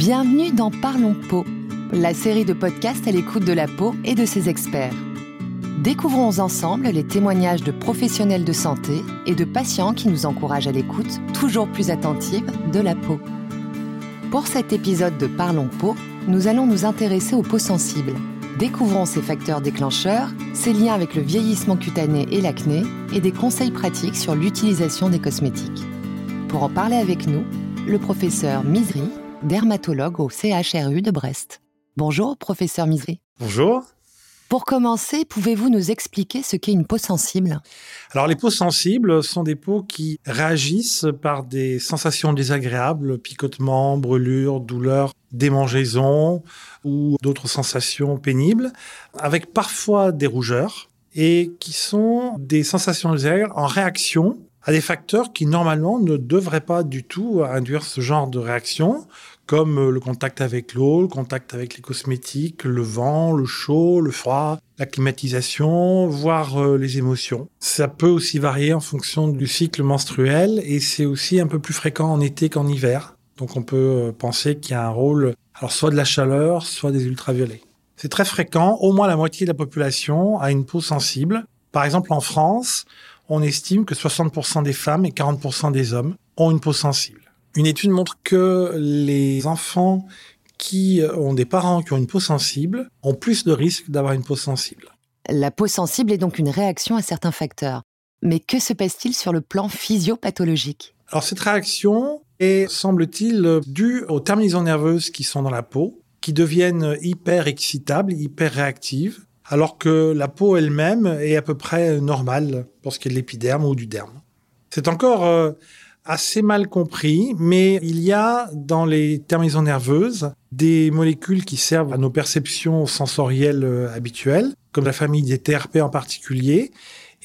Bienvenue dans Parlons Peau, la série de podcasts à l'écoute de la peau et de ses experts. Découvrons ensemble les témoignages de professionnels de santé et de patients qui nous encouragent à l'écoute toujours plus attentive de la peau. Pour cet épisode de Parlons Peau, nous allons nous intéresser aux peaux sensibles. Découvrons ses facteurs déclencheurs, ses liens avec le vieillissement cutané et l'acné et des conseils pratiques sur l'utilisation des cosmétiques. Pour en parler avec nous, le professeur Misri, dermatologue au CHRU de Brest. Bonjour, professeur Misri. Bonjour. Pour commencer, pouvez-vous nous expliquer ce qu'est une peau sensible? Alors les peaux sensibles sont des peaux qui réagissent par des sensations désagréables, picotements, brûlures, douleurs, démangeaisons ou d'autres sensations pénibles, avec parfois des rougeurs et qui sont des sensations désagréables en réaction à des facteurs qui normalement ne devraient pas du tout induire ce genre de réaction, comme euh, le contact avec l'eau, le contact avec les cosmétiques, le vent, le chaud, le froid, la climatisation, voire euh, les émotions. Ça peut aussi varier en fonction du cycle menstruel et c'est aussi un peu plus fréquent en été qu'en hiver. Donc on peut euh, penser qu'il y a un rôle, alors soit de la chaleur, soit des ultraviolets. C'est très fréquent, au moins la moitié de la population a une peau sensible. Par exemple en France, on estime que 60% des femmes et 40% des hommes ont une peau sensible. Une étude montre que les enfants qui ont des parents qui ont une peau sensible ont plus de risques d'avoir une peau sensible. La peau sensible est donc une réaction à certains facteurs. Mais que se passe-t-il sur le plan physiopathologique Alors cette réaction est, semble-t-il, due aux terminaisons nerveuses qui sont dans la peau, qui deviennent hyper excitables, hyper réactives, alors que la peau elle-même est à peu près normale pour ce qui est de l'épiderme ou du derme. C'est encore euh, assez mal compris, mais il y a dans les terminaisons nerveuses des molécules qui servent à nos perceptions sensorielles euh, habituelles, comme la famille des TRP en particulier.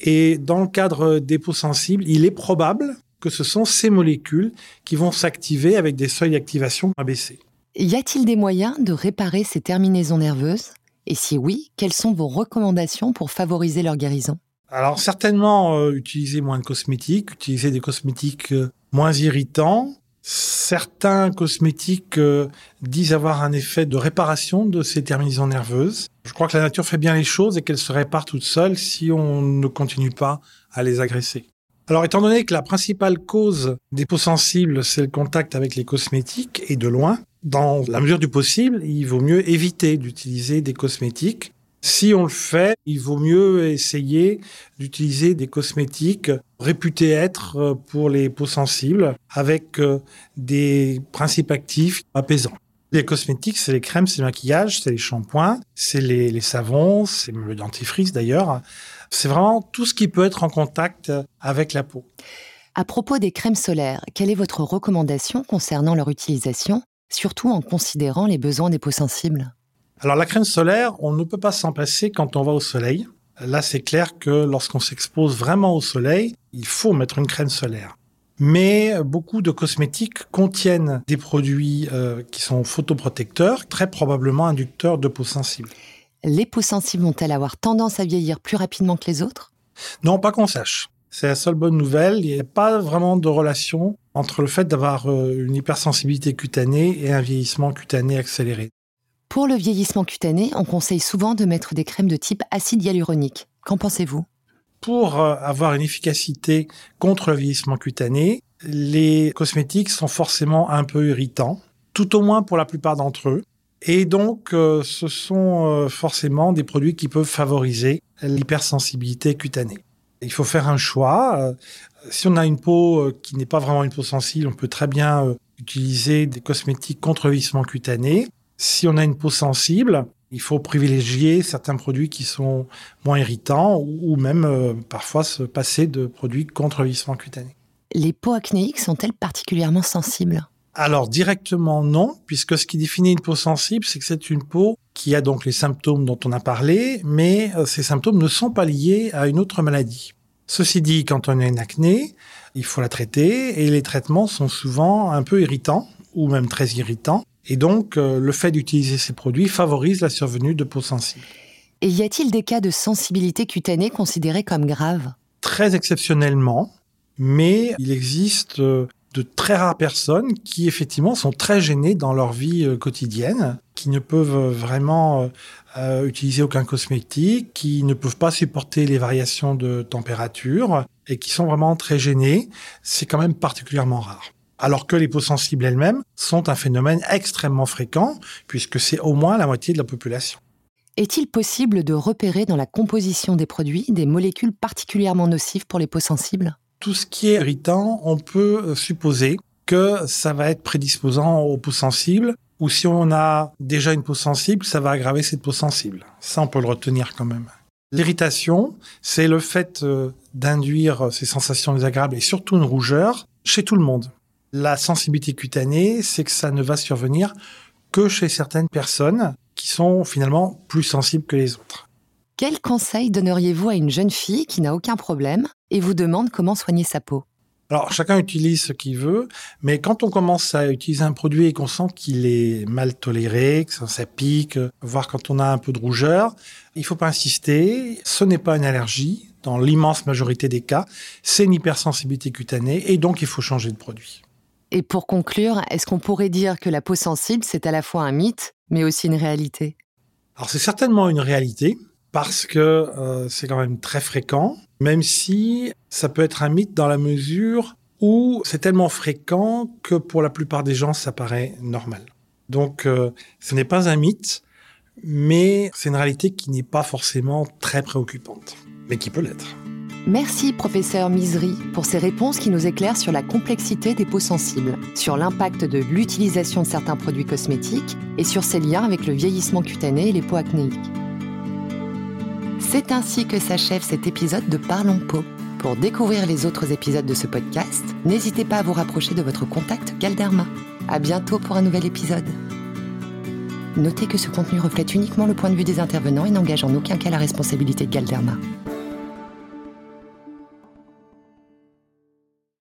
Et dans le cadre des peaux sensibles, il est probable que ce sont ces molécules qui vont s'activer avec des seuils d'activation abaissés. Y a-t-il des moyens de réparer ces terminaisons nerveuses? Et si oui, quelles sont vos recommandations pour favoriser leur guérison? Alors certainement euh, utiliser moins de cosmétiques, utiliser des cosmétiques euh, moins irritants. Certains cosmétiques euh, disent avoir un effet de réparation de ces terminaisons nerveuses. Je crois que la nature fait bien les choses et qu'elles se réparent toutes seules si on ne continue pas à les agresser. Alors, étant donné que la principale cause des peaux sensibles, c'est le contact avec les cosmétiques, et de loin, dans la mesure du possible, il vaut mieux éviter d'utiliser des cosmétiques si on le fait, il vaut mieux essayer d'utiliser des cosmétiques réputés être euh, pour les peaux sensibles avec euh, des principes actifs apaisants. Les cosmétiques, c'est les crèmes, c'est le maquillage, c'est les shampoings, c'est les, savons, c'est le dentifrice d'ailleurs. C'est vraiment tout ce qui peut être en contact avec la peau. À propos des crèmes solaires, quelle est votre recommandation concernant leur utilisation, surtout en considérant les besoins des peaux sensibles alors la crème solaire, on ne peut pas s'en passer quand on va au soleil. Là, c'est clair que lorsqu'on s'expose vraiment au soleil, il faut mettre une crème solaire. Mais beaucoup de cosmétiques contiennent des produits euh, qui sont photoprotecteurs, très probablement inducteurs de peau sensible. Les peaux sensibles vont-elles avoir tendance à vieillir plus rapidement que les autres? Non, pas qu'on sache. C'est la seule bonne nouvelle. Il n'y a pas vraiment de relation entre le fait d'avoir euh, une hypersensibilité cutanée et un vieillissement cutané accéléré. Pour le vieillissement cutané, on conseille souvent de mettre des crèmes de type acide hyaluronique. Qu'en pensez-vous? Pour euh, avoir une efficacité contre le vieillissement cutané, les cosmétiques sont forcément un peu irritants, tout au moins pour la plupart d'entre eux. Et donc, euh, ce sont forcément des produits qui peuvent favoriser l'hypersensibilité cutanée. Il faut faire un choix. Si on a une peau qui n'est pas vraiment une peau sensible, on peut très bien utiliser des cosmétiques contre vieillissement cutané. Si on a une peau sensible, il faut privilégier certains produits qui sont moins irritants ou même euh, parfois se passer de produits contre vieillissement cutané. Les peaux acnéiques sont-elles particulièrement sensibles? Alors directement non, puisque ce qui définit une peau sensible, c'est que c'est une peau qui a donc les symptômes dont on a parlé, mais euh, ces symptômes ne sont pas liés à une autre maladie. Ceci dit, quand on a une acné, il faut la traiter et les traitements sont souvent un peu irritants ou même très irritants. Et donc, euh, le fait d'utiliser ces produits favorise la survenue de peaux sensibles. Et y a-t-il des cas de sensibilité cutanée considérés comme graves? Très exceptionnellement, mais il existe euh, de très rares personnes qui effectivement sont très gênées dans leur vie euh, quotidienne, qui ne peuvent vraiment euh, utiliser aucun cosmétique, qui ne peuvent pas supporter les variations de température et qui sont vraiment très gênées. C'est quand même particulièrement rare. Alors que les peaux sensibles elles-mêmes sont un phénomène extrêmement fréquent puisque c'est au moins la moitié de la population. Est-il possible de repérer dans la composition des produits des molécules particulièrement nocives pour les peaux sensibles? Tout ce qui est irritant, on peut supposer que ça va être prédisposant aux peaux sensibles, ou si on a déjà une peau sensible, ça va aggraver cette peau sensible. Ça, on peut le retenir quand même. L'irritation, c'est le fait euh, d'induire ces sensations désagréables et surtout une rougeur chez tout le monde. La sensibilité cutanée, c'est que ça ne va survenir que chez certaines personnes qui sont finalement plus sensibles que les autres. Quel conseil donneriez-vous à une jeune fille qui n'a aucun problème et vous demande comment soigner sa peau? Alors, chacun utilise ce qu'il veut, mais quand on commence à utiliser un produit et qu'on sent qu'il est mal toléré, que ça, pique, voire quand on a un peu de rougeur, il faut pas insister. Ce n'est pas une allergie. Dans l'immense majorité des cas, c'est une hypersensibilité cutanée et donc il faut changer de produit. Et pour conclure, est-ce qu'on pourrait dire que la peau sensible, c'est à la fois un mythe, mais aussi une réalité? Alors c'est certainement une réalité, parce que euh, c'est quand même très fréquent, même si ça peut être un mythe dans la mesure où c'est tellement fréquent que pour la plupart des gens, ça paraît normal. Donc euh, ce n'est pas un mythe, mais c'est une réalité qui n'est pas forcément très préoccupante, mais qui peut l'être. Merci, professeur Misery, pour ces réponses qui nous éclairent sur la complexité des peaux sensibles, sur l'impact de l'utilisation de certains produits cosmétiques et sur ses liens avec le vieillissement cutané et les peaux acnéiques. C'est ainsi que s'achève cet épisode de Parlons Peau. Pour découvrir les autres épisodes de ce podcast, n'hésitez pas à vous rapprocher de votre contact Galderma. À bientôt pour un nouvel épisode. Notez que ce contenu reflète uniquement le point de vue des intervenants et n'engage en aucun cas la responsabilité de Galderma.